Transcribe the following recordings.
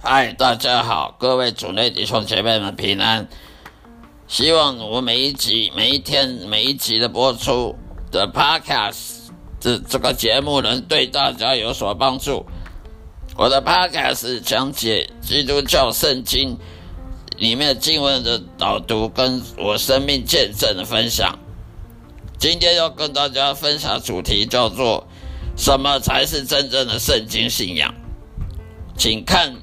嗨，大家好，各位主内弟兄姐妹们平安。希望我每一集、每一天、每一集的播出的 Podcast 这这个节目能对大家有所帮助。我的 Podcast 讲解基督教圣经里面经文的导读，跟我生命见证的分享。今天要跟大家分享主题叫做“什么才是真正的圣经信仰”，请看。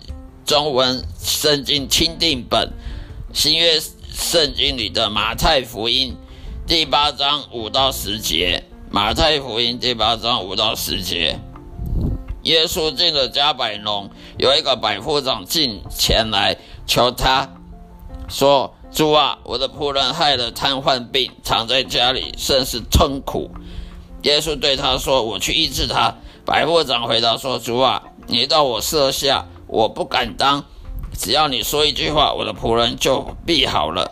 中文圣经钦定本新约圣经里的马太福音第八章五到十节，马太福音第八章五到十节，耶稣进了加百农，有一个百夫长进前来求他说：“主啊，我的仆人害了瘫痪病，躺在家里，甚是痛苦。”耶稣对他说：“我去医治他。”百夫长回答说：“主啊，你到我舍下。”我不敢当，只要你说一句话，我的仆人就必好了。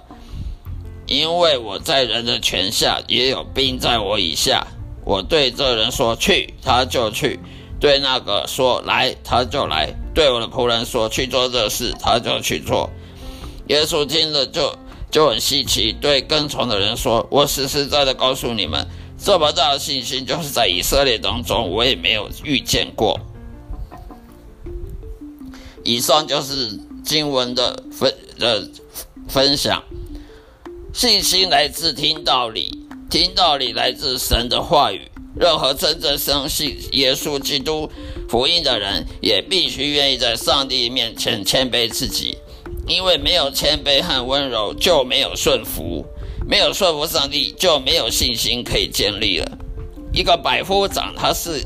因为我在人的权下，也有兵在我以下。我对这人说去，他就去；对那个说来，他就来；对我的仆人说去做这事，他就去做。耶稣听了就就很稀奇，对跟从的人说：“我实实在在告诉你们，这么大的信心，就是在以色列当中，我也没有遇见过。”以上就是经文的分的分享。信心来自听道理，听道理来自神的话语。任何真正相信耶稣基督福音的人，也必须愿意在上帝面前谦卑自己。因为没有谦卑和温柔，就没有顺服；没有顺服上帝，就没有信心可以建立了。一个百夫长，他是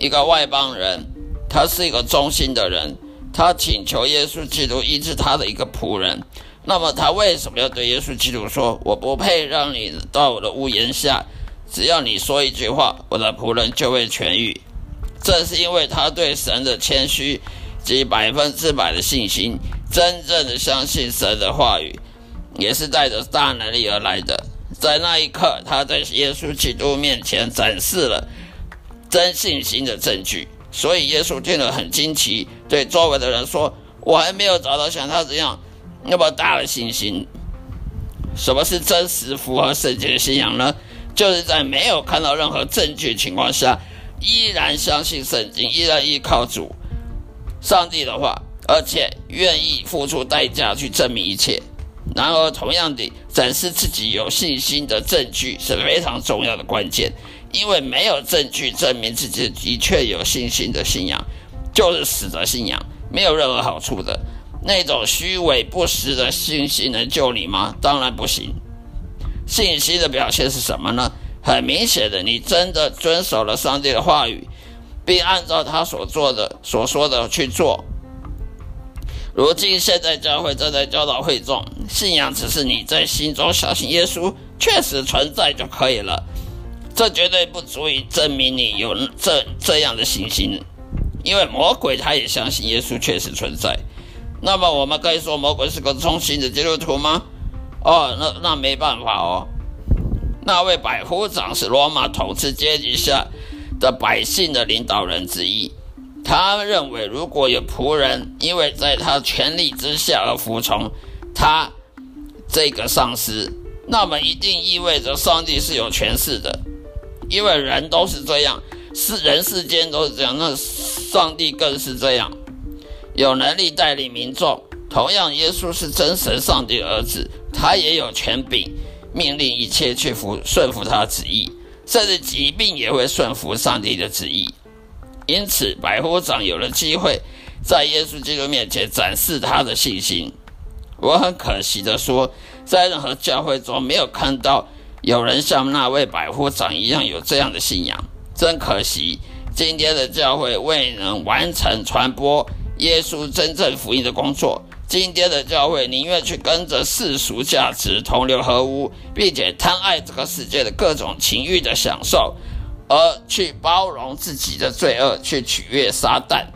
一个外邦人，他是一个忠心的人。他请求耶稣基督医治他的一个仆人，那么他为什么要对耶稣基督说：“我不配让你到我的屋檐下，只要你说一句话，我的仆人就会痊愈。”正是因为他对神的谦虚及百分之百的信心，真正的相信神的话语，也是带着大能力而来的。在那一刻，他在耶稣基督面前展示了真信心的证据。所以耶稣听了很惊奇，对周围的人说：“我还没有找到像他这样那么大的信心。什么是真实符合圣经的信仰呢？就是在没有看到任何证据情况下，依然相信圣经，依然依靠主上帝的话，而且愿意付出代价去证明一切。然而，同样的，展示自己有信心的证据是非常重要的关键。”因为没有证据证明自己的确有信心的信仰，就是死的信仰，没有任何好处的。那种虚伪不实的信心能救你吗？当然不行。信心的表现是什么呢？很明显的，你真的遵守了上帝的话语，并按照他所做的、所说的去做。如今，现在教会正在教导会众，信仰只是你在心中相信耶稣确实存在就可以了。这绝对不足以证明你有这这样的信心，因为魔鬼他也相信耶稣确实存在。那么，我们可以说魔鬼是个忠心的基督徒吗？哦，那那没办法哦。那位百夫长是罗马统治阶级下的百姓的领导人之一。他认为，如果有仆人因为在他权力之下而服从他这个上司，那么一定意味着上帝是有权势的。因为人都是这样，是人世间都是这样，那上帝更是这样，有能力带领民众。同样，耶稣是真神上帝儿子，他也有权柄命令一切去服顺服他旨意，甚至疾病也会顺服上帝的旨意。因此，百夫长有了机会在耶稣基督面前展示他的信心。我很可惜的说，在任何教会中没有看到有人像那位百夫长一样有这样的信仰，真可惜。今天的教会未能完成传播耶稣真正福音的工作。今天的教会宁愿去跟着世俗价值同流合污，并且贪爱这个世界的各种情欲的享受。而去包容自己的罪恶，去取悦撒旦，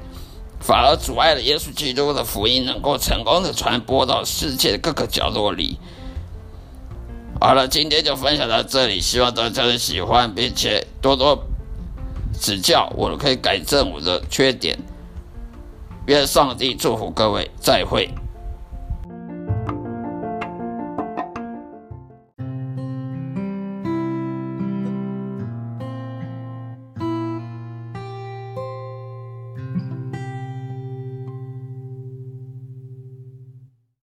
反而阻碍了耶稣基督的福音能够成功的传播到世界的各个角落里。好了，今天就分享到这里，希望大家的喜欢，并且多多指教，我可以改正我的缺点。愿上帝祝福各位，再会。